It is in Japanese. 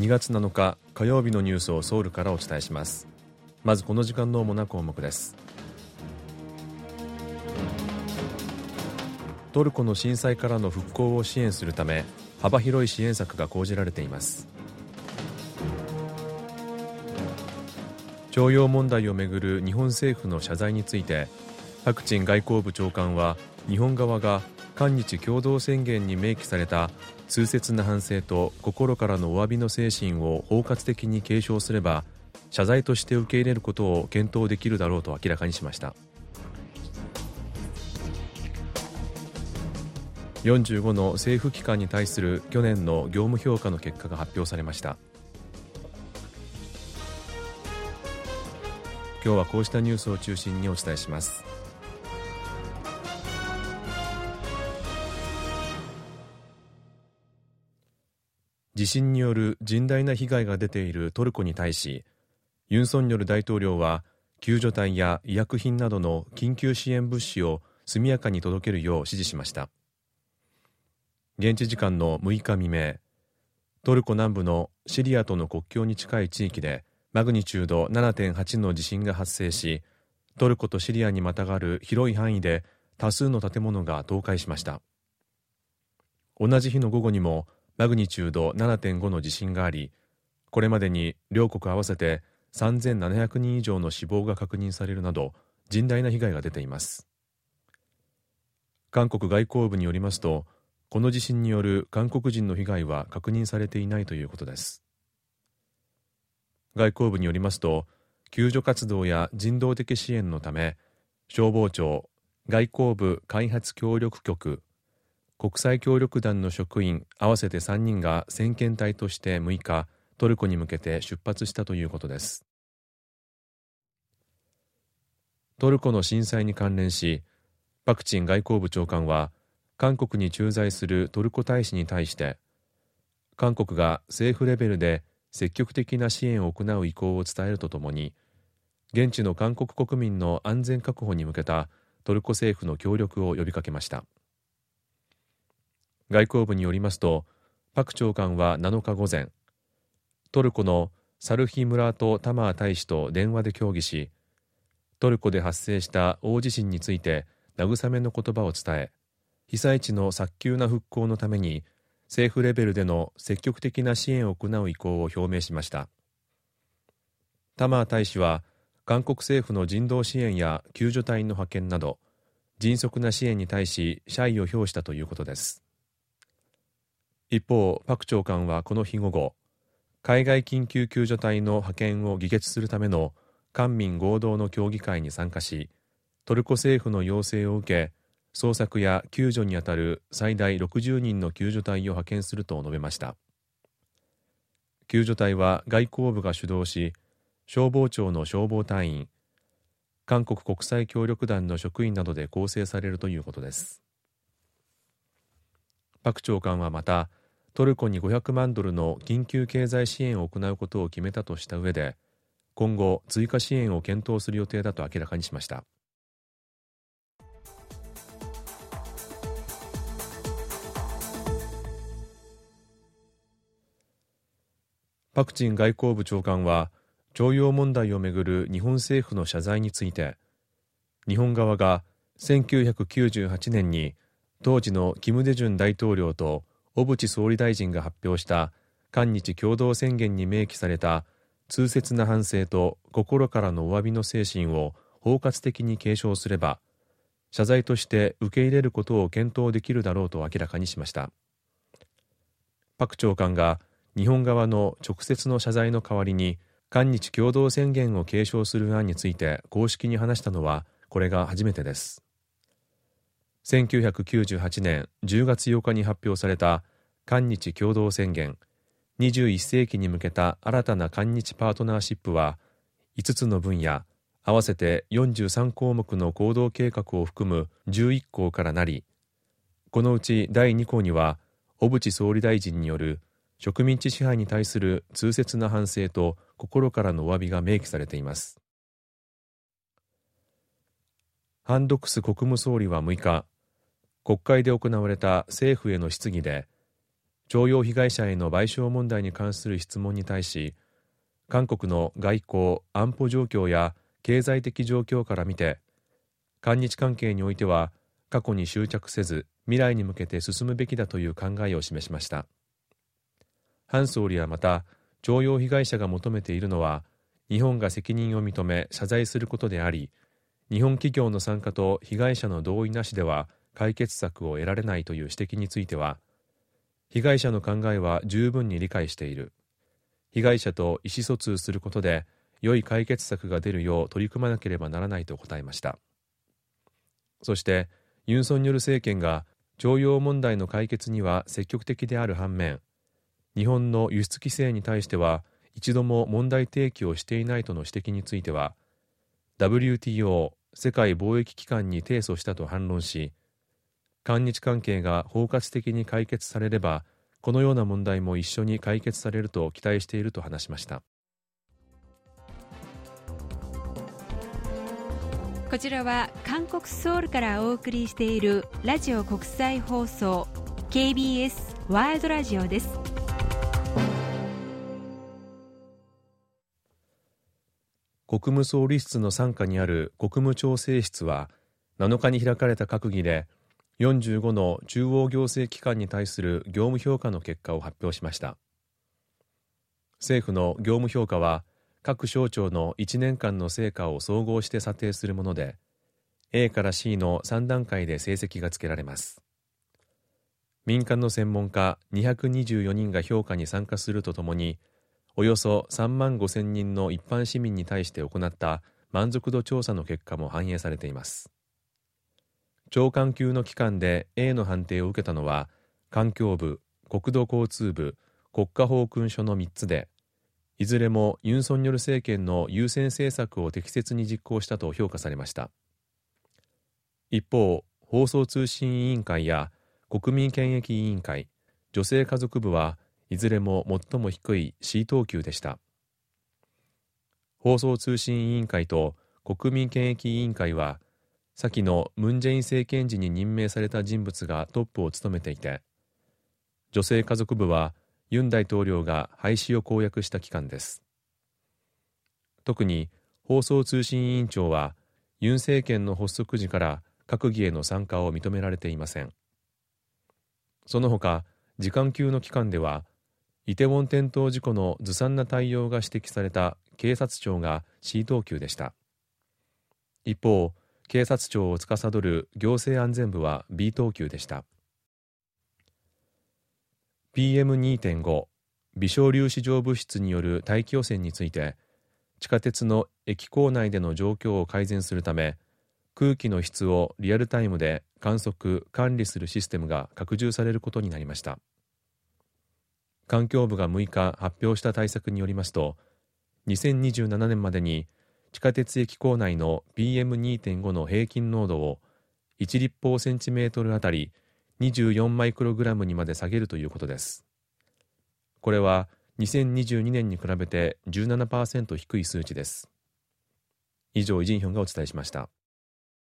2月7日火曜日のニュースをソウルからお伝えします。まずこの時間の主な項目です。トルコの震災からの復興を支援するため幅広い支援策が講じられています。徴用問題をめぐる日本政府の謝罪についてパクチン外交部長官は日本側が韓日共同宣言に明記された痛切な反省と心からのお詫びの精神を包括的に継承すれば謝罪として受け入れることを検討できるだろうと明らかにしました。45の政府機関に対する去年の業務評価の結果が発表されました。今日はこうしたニュースを中心にお伝えします。地震による甚大な被害が出ているトルコに対しユン・ソンニョル大統領は救助隊や医薬品などの緊急支援物資を速やかに届けるよう指示しました。現地時間の6日未明トルコ南部のシリアとの国境に近い地域でマグニチュード7.8の地震が発生しトルコとシリアにまたがる広い範囲で多数の建物が倒壊しました。同じ日の午後にもマグニチュード7.5の地震がありこれまでに両国合わせて3700人以上の死亡が確認されるなど甚大な被害が出ています。韓国外交部によりますとこの地震による韓国人の被害は確認されていないということです。外交部によりますと救助活動や人道的支援のため消防庁外交部開発協力局国際協力団の職員合わせて3人が先遣隊として6日トルコに向けて出発したということです。トルコの震災に関連しパクチン外交部長官は韓国に駐在するトルコ大使に対して韓国が政府レベルで積極的な支援を行う意向を伝えるとともに現地の韓国国民の安全確保に向けたトルコ政府の協力を呼びかけました。外交部によりますとパク長官は7日午前トルコのサルヒ・ムラート・タマー大使と電話で協議しトルコで発生した大地震について慰めの言葉を伝え被災地の早急な復興のために政府レベルでの積極的な支援を行う意向を表明しました。タマー大使は韓国政府の人道支援や救助隊の派遣など迅速な支援に対し謝意を表したということです。一方パク長官はこの日午後海外緊急救助隊の派遣を議決するための官民合同の協議会に参加しトルコ政府の要請を受け捜索や救助にあたる最大60人の救助隊を派遣すると述べました。救助隊は外交部が主導し消防庁の消防隊員韓国国際協力団の職員などで構成されるということです。パク長官はまたトルコに500万ドルの緊急経済支援を行うことを決めたとした上で今後追加支援を検討する予定だと明らかにしました。パクチン外交部長官は徴用問題をめぐる日本政府の謝罪について日本側が1998年に当時の金大中大統領と小渕総理大臣が発表した韓日共同宣言に明記された痛切な反省と心からのお詫びの精神を包括的に継承すれば謝罪として受け入れることを検討できるだろうと明らかにしました。パク長官が日本側の直接の謝罪の代わりに韓日共同宣言を継承する案について公式に話したのはこれが初めてです。1998年10月8日に発表された韓日共同宣言。21世紀に向けた新たな韓日パートナーシップは5つの分野合わせて43項目の行動計画を含む11項からなりこのうち第2項には小渕総理大臣による植民地支配に対する痛切な反省と心からのお詫びが明記されています。ハン・ドクス国務総理は6日国会で行われた政府への質疑で徴用被害者への賠償問題に関する質問に対し韓国の外交安保状況や経済的状況から見て韓日関係においては過去に執着せず未来に向けて進むべきだという考えを示しました。ハン総理はまた徴用被害者が求めているのは日本が責任を認め謝罪することであり日本企業の参加と被害者の同意なしでは解決策を得られないという指摘については被害者の考えは十分に理解している。被害者と意思疎通することで良い解決策が出るよう取り組まなければならないと答えました。そしてユン・ソンニョル政権が徴用問題の解決には積極的である反面日本の輸出規制に対しては一度も問題提起をしていないとの指摘については WTO 世界貿易機関に提訴したと反論し韓日関係が包括的に解決されればこのような問題も一緒に解決されると期待していると話しました。こちらは韓国ソウルからお送りしているラジオ国際放送 KBS ワールドラジオです。国務総理室の傘下にある国務調整室は7日に開かれた閣議で45の中央行政機関に対する業務評価の結果を発表しました。政府の業務評価は各省庁の1年間の成果を総合して査定するもので A から C の3段階で成績がつけられます。民間の専門家224人が評価に参加するとともにおよそ3万5千人の一般市民に対して行った満足度調査の結果も反映されています。長官級の機関で A の判定を受けたのは環境部国土交通部国家法訓所の3つでいずれもユン・ソンニョル政権の優先政策を適切に実行したと評価されました。一方放送通信委員会や国民権益委員会女性家族部はいずれも最も低い C 等級でした。放送通信委員会と国民権益委員会は先のムン・ジェイン政権時に任命された人物がトップを務めていて女性家族部はユン大統領が廃止を公約した機関です。特に放送通信委員長はユン政権の発足時から閣議への参加を認められていません。その他時間級の機関ではイテウォン転倒事故のずさんな対応が指摘された警察庁が C 等級でした。一方警察庁を司る行政安全部は B 等級でした。PM2.5 微小粒子状物質による大気汚染について地下鉄の駅構内での状況を改善するため空気の質をリアルタイムで観測管理するシステムが拡充されることになりました。環境部が6日発表した対策によりますと2027年までに地下鉄駅構内の PM2.5 の平均濃度を1立方センチメートルあたり24マイクログラムにまで下げるということです。これは2022年に比べて17%低い数値です。以上イジンヒョンがお伝えしました。